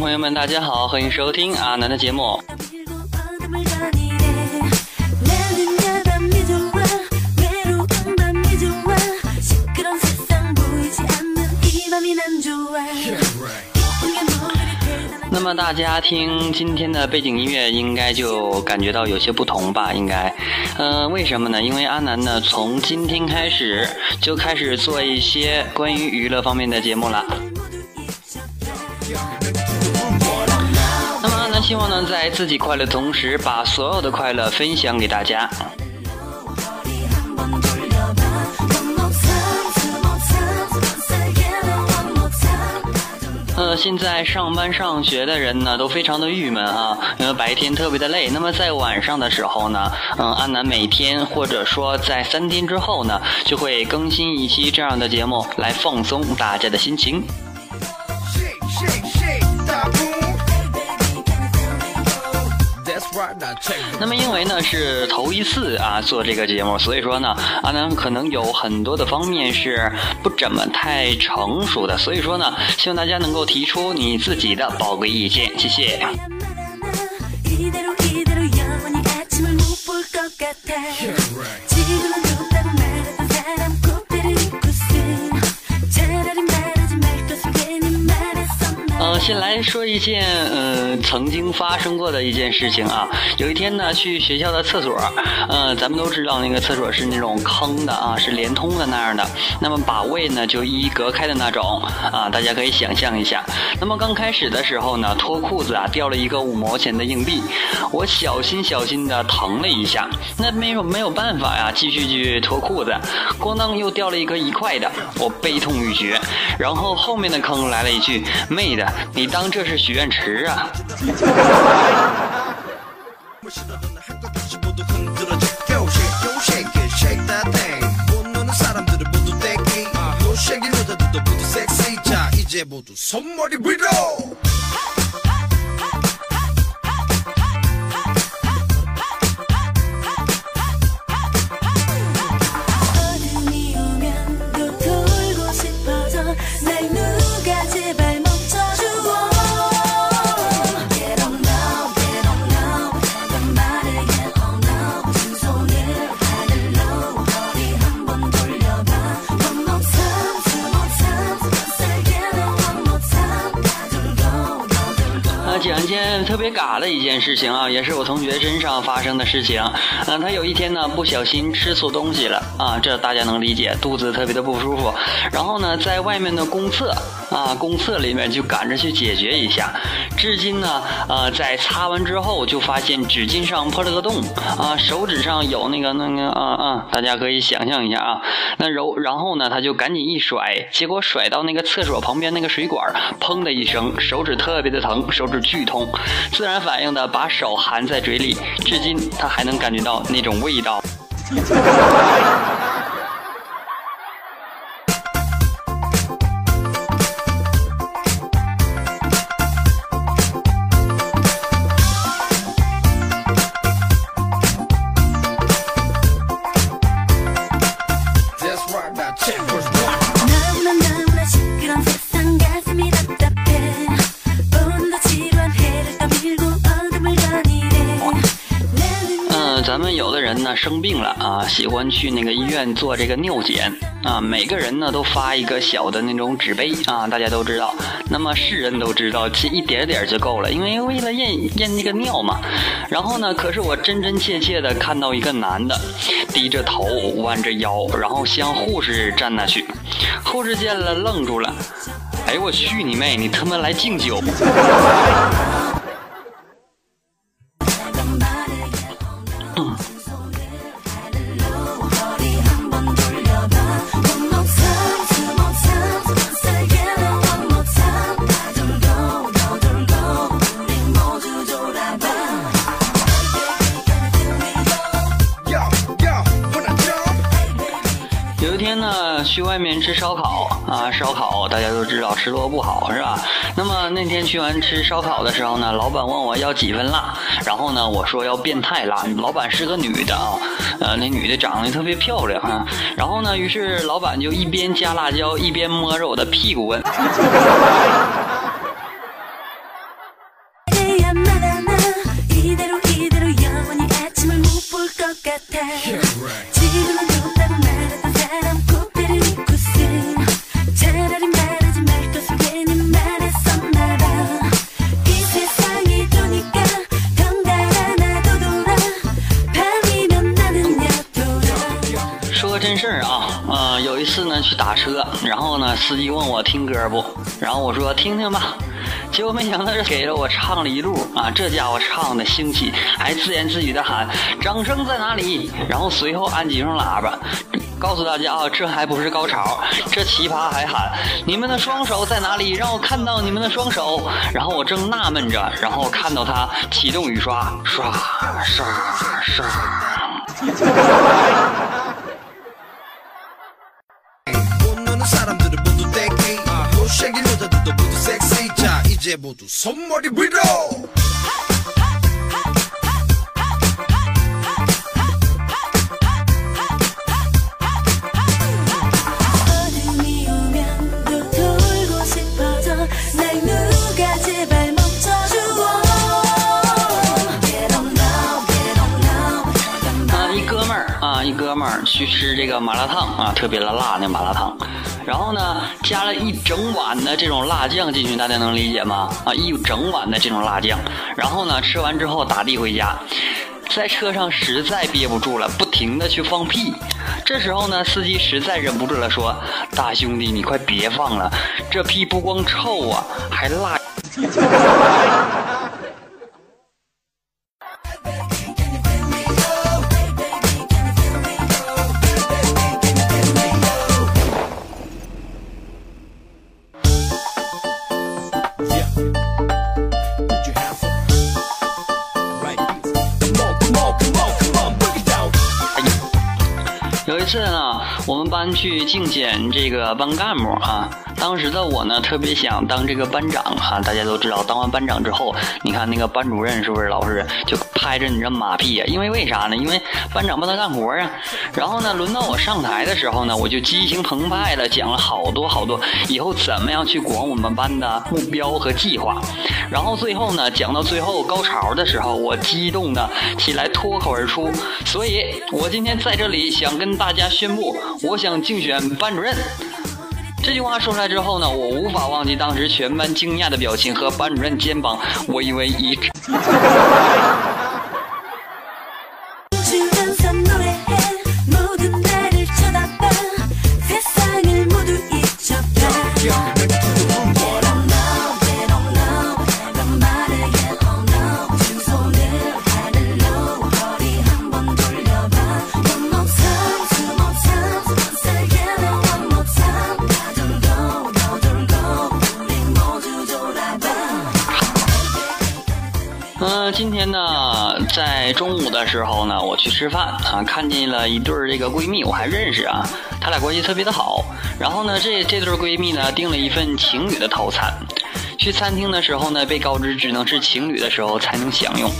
朋友们，大家好，欢迎收听阿南的节目。那么大家听今天的背景音乐，应该就感觉到有些不同吧？应该，嗯，为什么呢？因为阿南呢，从今天开始就开始做一些关于娱乐方面的节目了。希望呢，在自己快乐的同时，把所有的快乐分享给大家。呃，现在上班上学的人呢，都非常的郁闷啊，因为白天特别的累。那么在晚上的时候呢，嗯，安南每天或者说在三天之后呢，就会更新一期这样的节目，来放松大家的心情。那么因为呢是头一次啊做这个节目，所以说呢阿南可能有很多的方面是不怎么太成熟的，所以说呢希望大家能够提出你自己的宝贵意见，谢谢。先来说一件，呃，曾经发生过的一件事情啊。有一天呢，去学校的厕所，呃，咱们都知道那个厕所是那种坑的啊，是连通的那样的。那么把位呢，就一一隔开的那种啊，大家可以想象一下。那么刚开始的时候呢，脱裤子啊，掉了一个五毛钱的硬币，我小心小心的腾了一下，那没有没有办法呀，继续去脱裤子，咣当又掉了一个一块的，我悲痛欲绝。然后后面的坑来了一句：“妹的。”你当这是许愿池啊？特别嘎的一件事情啊，也是我同学身上发生的事情。嗯，他有一天呢，不小心吃错东西了啊，这大家能理解，肚子特别的不舒服。然后呢，在外面的公厕啊，公厕里面就赶着去解决一下。至今呢，呃，在擦完之后就发现纸巾上破了个洞啊，手指上有那个那个啊啊，大家可以想象一下啊。那揉，然后呢，他就赶紧一甩，结果甩到那个厕所旁边那个水管，砰的一声，手指特别的疼，手指。剧痛，自然反应的把手含在嘴里，至今他还能感觉到那种味道。人呢生病了啊，喜欢去那个医院做这个尿检啊。每个人呢都发一个小的那种纸杯啊，大家都知道。那么世人都知道，其一点点就够了，因为为了验验那个尿嘛。然后呢，可是我真真切切的看到一个男的低着头弯着腰，然后向护士站那去。护士见了愣住了，哎我去你妹，你他妈来敬酒！啊，烧烤，大家都知道吃多不好是吧？那么那天去完吃烧烤的时候呢，老板问我要几分辣，然后呢我说要变态辣。老板是个女的啊，呃，那女的长得特别漂亮啊。然后呢于是老板就一边加辣椒一边摸着我的屁股问。去打车，然后呢司机问我听歌不，然后我说听听吧，结果没想到是给了我唱了一路。啊，这家伙唱的兴起，还自言自语的喊掌声在哪里，然后随后按几声喇叭，告诉大家啊这还不是高潮，这奇葩还喊你们的双手在哪里，让我看到你们的双手，然后我正纳闷着，然后看到他启动雨刷，刷刷刷。 사람들은 모두 땡기 호색인 여자들도 모두 섹시 자 이제 모두 손머리 위로 吃这个麻辣烫啊，特别的辣那麻辣烫，然后呢，加了一整碗的这种辣酱进去，大家能理解吗？啊，一整碗的这种辣酱，然后呢，吃完之后打的回家，在车上实在憋不住了，不停的去放屁。这时候呢，司机实在忍不住了，说：“大兄弟，你快别放了，这屁不光臭啊，还辣。”是啊，我们班去竞选这个班干部啊。当时的我呢，特别想当这个班长啊。大家都知道，当完班长之后，你看那个班主任是不是老是就拍着你这马屁呀？因为为啥呢？因为班长帮他干活啊。然后呢，轮到我上台的时候呢，我就激情澎湃的讲了好多好多以后怎么样去管我们班的目标和计划。然后最后呢，讲到最后高潮的时候，我激动的起来脱口而出。所以我今天在这里想跟大家宣布，我想竞选班主任。这句话说出来之后呢，我无法忘记当时全班惊讶的表情和班主任肩膀微微一。时候呢，我去吃饭啊，看见了一对儿这个闺蜜，我还认识啊，她俩关系特别的好。然后呢，这这对闺蜜呢订了一份情侣的套餐，去餐厅的时候呢，被告知只能是情侣的时候才能享用。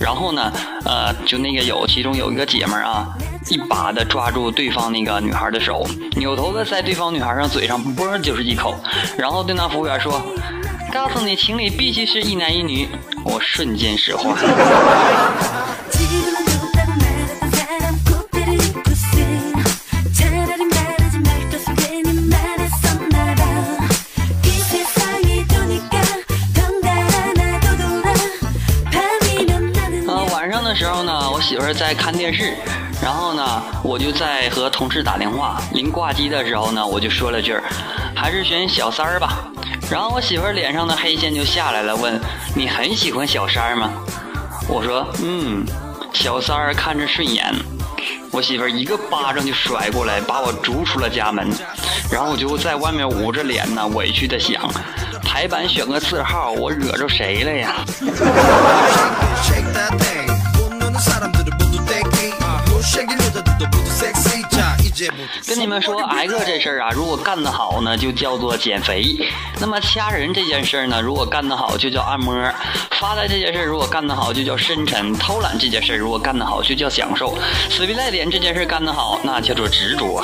然后呢，呃，就那个有其中有一个姐们儿啊，一把的抓住对方那个女孩的手，扭头的在对方女孩上嘴上啵就是一口，然后对那服务员说。告诉你，情侣必须是一男一女。我瞬间石化。媳妇在看电视，然后呢，我就在和同事打电话。临挂机的时候呢，我就说了句儿，还是选小三儿吧。然后我媳妇儿脸上的黑线就下来了，问：“你很喜欢小三儿吗？”我说：“嗯，小三儿看着顺眼。”我媳妇儿一个巴掌就甩过来，把我逐出了家门。然后我就在外面捂着脸呢，委屈的想：排版选个字号，我惹着谁了呀？跟你们说，挨个这事儿啊，如果干得好呢，就叫做减肥；那么掐人这件事儿呢，如果干得好，就叫按摩；发呆这件事儿如果干得好，就叫深沉；偷懒这件事儿如果干得好，就叫享受；死皮赖脸这件事儿干得好，那叫做执着。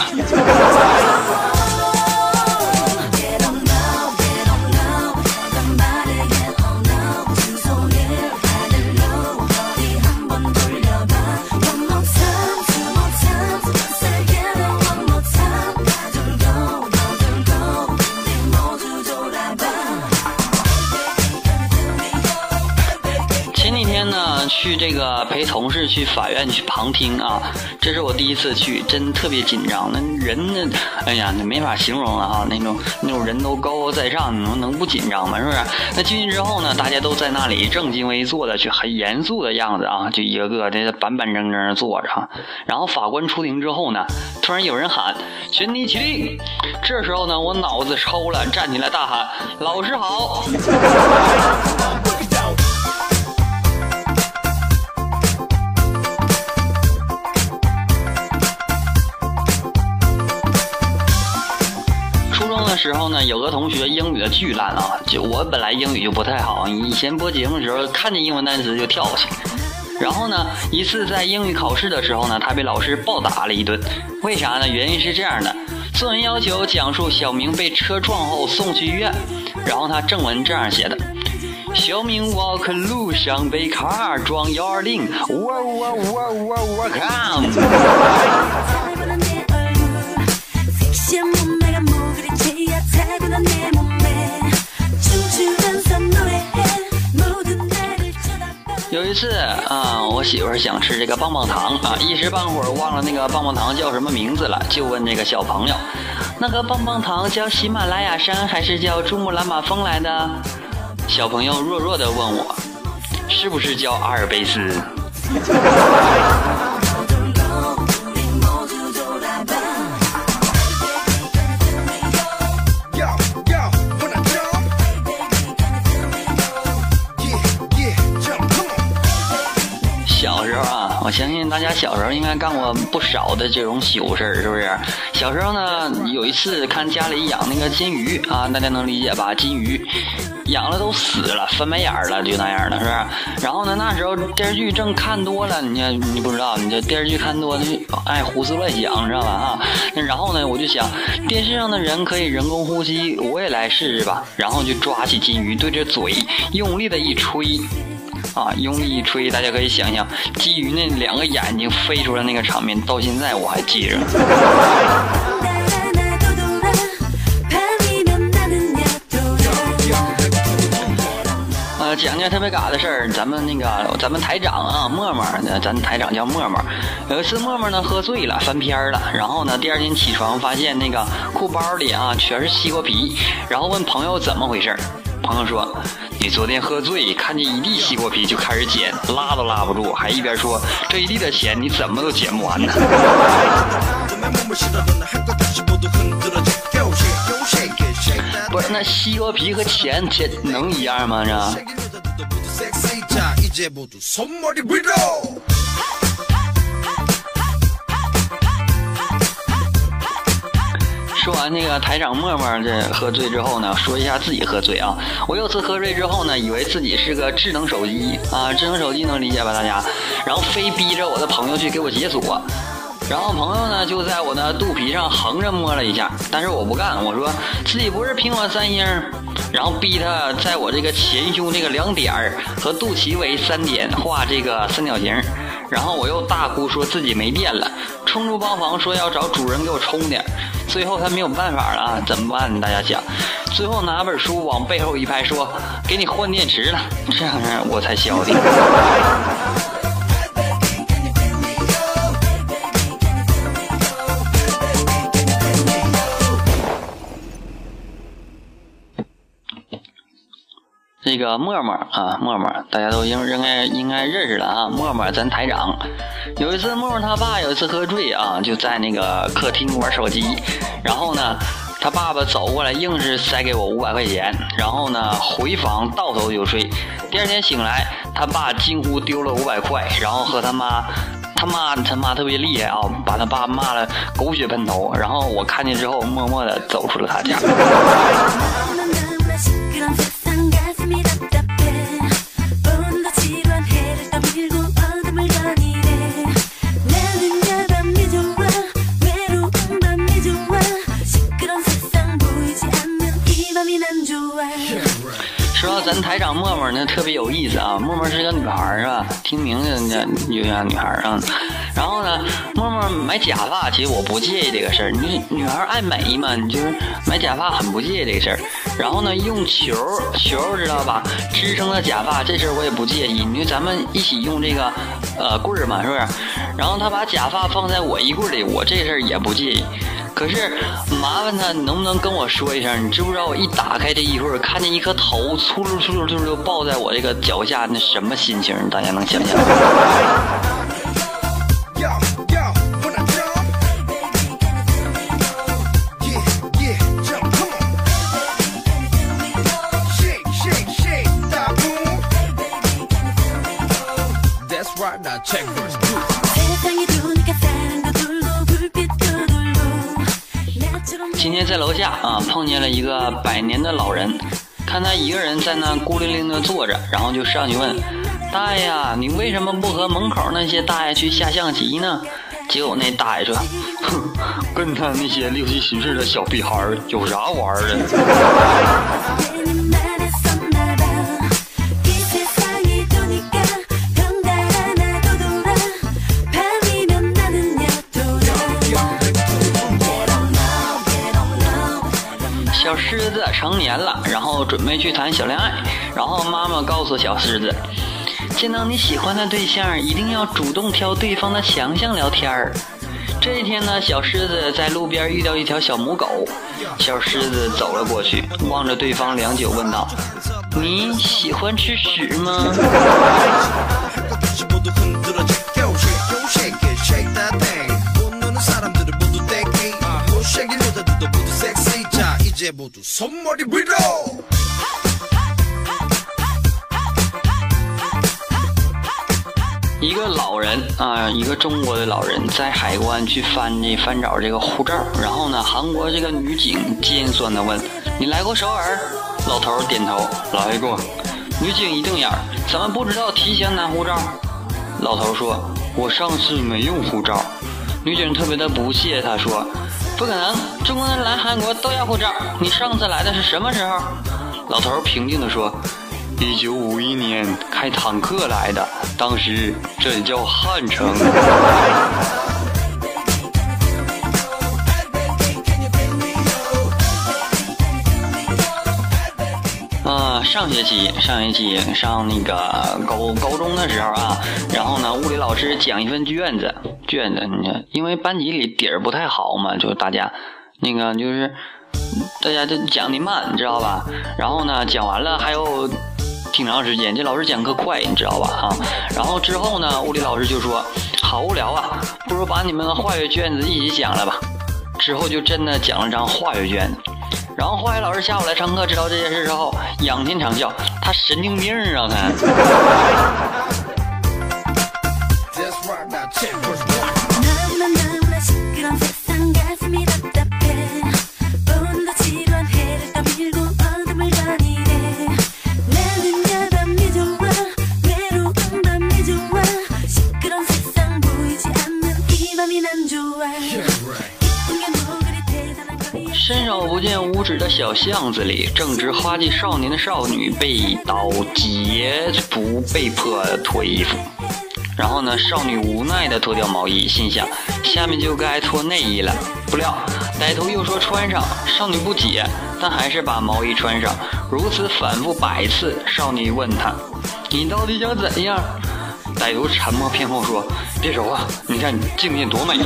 去法院去旁听啊，这是我第一次去，真特别紧张。那人呢，哎呀，那没法形容了哈，那种那种人都高高在上，能能不紧张吗？是不是？那进去之后呢，大家都在那里正襟危坐的，去很严肃的样子啊，就一个个的板板正正的坐着。然后法官出庭之后呢，突然有人喊：“全体起立！”这时候呢，我脑子抽了，站起来大喊：“老师好！” 时候呢，有个同学英语的巨烂啊，就我本来英语就不太好，以前播节目的时候看见英文单词就跳过去。然后呢，一次在英语考试的时候呢，他被老师暴打了一顿。为啥呢？原因是这样的：作文要求讲述小明被车撞后送去医院，然后他正文这样写的：小明 walk 路上被 car 撞幺二零，我我我我我 come。有一次啊，我媳妇想吃这个棒棒糖啊，一时半会儿忘了那个棒棒糖叫什么名字了，就问那个小朋友：“那个棒棒糖叫喜马拉雅山还是叫珠穆朗玛峰来的？”小朋友弱弱的问我：“是不是叫阿尔卑斯？”我相信大家小时候应该干过不少的这种糗事儿，是不是？小时候呢，有一次看家里养那个金鱼啊，大家能理解吧？金鱼养了都死了，翻白眼儿了，就那样的，是不是？然后呢，那时候电视剧正看多了，你你不知道，你这电视剧看多了爱胡思乱想，知道吧？啊，然后呢，我就想电视上的人可以人工呼吸，我也来试试吧。然后就抓起金鱼，对着嘴用力的一吹。啊！用力一吹，大家可以想象金鱼那两个眼睛飞出来那个场面，到现在我还记着。呃，讲件特别嘎的事儿，咱们那个咱们台长啊，默默，咱台长叫默默。有一次默默呢喝醉了，翻篇了，然后呢第二天起床发现那个裤包里啊全是西瓜皮，然后问朋友怎么回事朋友说。你昨天喝醉，看见一地西瓜皮就开始捡，拉都拉不住，还一边说这一地的钱你怎么都捡不完呢？不是，那西瓜皮和钱钱能一样吗？这？说完那个台长默默这喝醉之后呢，说一下自己喝醉啊。我有次喝醉之后呢，以为自己是个智能手机啊，智能手机能理解吧大家？然后非逼着我的朋友去给我解锁，然后朋友呢就在我的肚皮上横着摸了一下，但是我不干，我说自己不是苹果三星，然后逼他在我这个前胸这个两点儿和肚脐围三点画这个三角形，然后我又大哭说自己没电了，冲出包房说要找主人给我充点。最后他没有办法了，怎么办？大家想，最后拿本书往背后一拍，说：“给你换电池了。”这样我才消停。那个沫沫啊，沫沫，大家都应应该应该认识了啊。沫沫，咱台长。有一次，沫沫他爸有一次喝醉啊，就在那个客厅玩手机。然后呢，他爸爸走过来，硬是塞给我五百块钱。然后呢，回房倒头就睡。第二天醒来，他爸惊呼丢了五百块，然后和他妈，他妈他妈特别厉害啊，把他爸骂了狗血喷头。然后我看见之后，默默的走出了他家。咱台长默默呢，特别有意思啊。默默是个女孩是吧？听名字，那就像女孩啊。然后呢，默默买假发，其实我不介意这个事儿。你女孩爱美嘛，你就是买假发很不介意这个事儿。然后呢，用球球知道吧，支撑的假发，这事儿我也不介意。你说咱们一起用这个呃棍儿嘛，是不是？然后他把假发放在我衣柜里，我这事儿也不介意。可是麻烦他，你能不能跟我说一声？你知不知道我一打开这衣柜，看见一颗头粗噜粗噜粗噜抱在我这个脚下，那什么心情？大家能想象？今天在楼下啊，碰见了一个百年的老人，看他一个人在那孤零零的坐着，然后就上去问：“大爷呀，你为什么不和门口那些大爷去下象棋呢？”结果那大爷说：“哼，跟他那些六七十岁的小屁孩有啥玩的？” 小狮子成年了，然后准备去谈小恋爱。然后妈妈告诉小狮子，见到你喜欢的对象，一定要主动挑对方的强项聊天儿。这一天呢，小狮子在路边遇到一条小母狗，小狮子走了过去，望着对方良久，问道：“你喜欢吃屎吗？” 一个老人啊，一个中国的老人在海关去翻这翻找这个护照，然后呢，韩国这个女警尖酸的问：“你来过首尔？”老头点头，来过。女警一瞪眼：“怎么不知道提前拿护照？”老头说：“我上次没用护照。”女警特别的不屑，他说。不可能，中国人来韩国都要护照。你上次来的是什么时候？老头平静地说：“一九五一年开坦克来的，当时这里叫汉城。”上学期上学期上那个高高中的时候啊，然后呢，物理老师讲一份卷子。卷子，你看，因为班级里底儿不太好嘛，就大家，那个就是大家都讲的慢，你知道吧？然后呢，讲完了还有挺长时间，这老师讲课快，你知道吧？哈，然后之后呢，物理老师就说，好无聊啊，不如把你们的化学卷子一起讲了吧。之后就真的讲了张化学卷子。然后化学老师下午来上课，知道这件事之后，仰天长啸，他神经病啊他。伸手不见五指的小巷子里，正值花季少年的少女被刀劫不被迫脱衣服。然后呢，少女无奈地脱掉毛衣，心想下面就该脱内衣了。不料歹徒又说穿上，少女不解，但还是把毛衣穿上。如此反复百次，少女问他：“你到底想怎样？”歹徒沉默片后说：“别说话，你看你镜面多美。”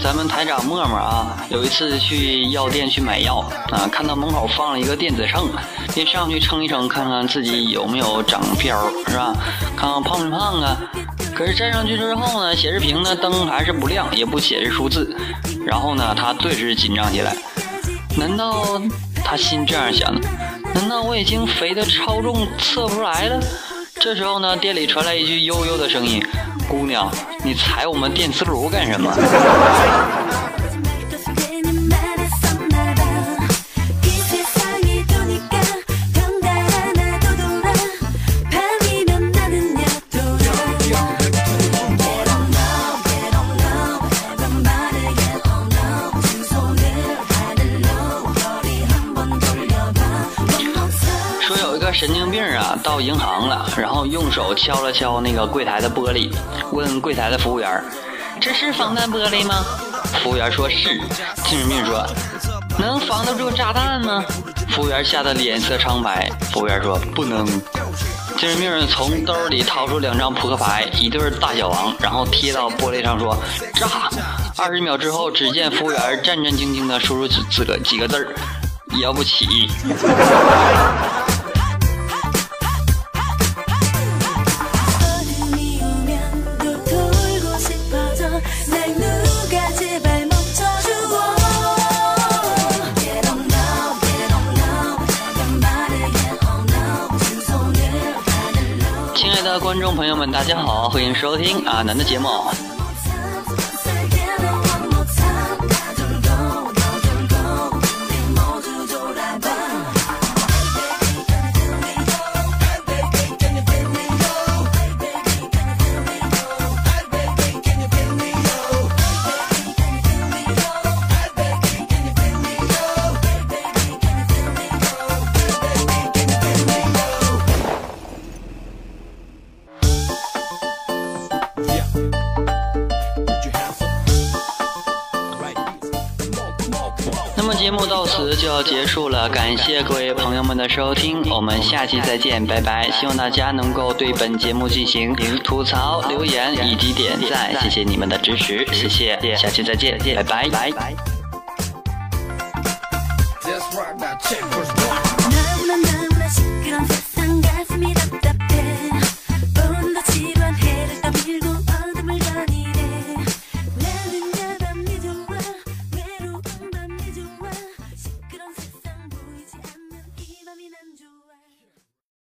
咱们台长默默啊，有一次去药店去买药啊，看到门口放了一个电子秤，便上去称一称，看看自己有没有长膘，是吧？看看胖不胖啊？可是站上去之后呢，显示屏呢灯还是不亮，也不显示数字。然后呢，他顿时紧张起来。难道他心这样想的？难道我已经肥的超重测不出来了？这时候呢，店里传来一句悠悠的声音。姑娘，你踩我们电磁炉干什么？神经病啊到银行了，然后用手敲了敲那个柜台的玻璃，问柜台的服务员：“这是防弹玻璃吗？”服务员说是。精神病说：“能防得住炸弹吗？”服务员吓得脸色苍白。服务员说：“不能。”精神病从兜里掏出两张扑克牌，一对大小王，然后贴到玻璃上说：“炸！”二十秒之后，只见服务员战战兢兢地输入几个几个字儿：“要不起。”观众朋友们，大家好，欢迎收听阿南的节目。节目到此就要结束了，感谢各位朋友们的收听，我们下期再见，拜拜！希望大家能够对本节目进行吐槽、留言以及点赞，谢谢你们的支持，谢谢，下期再见，拜拜。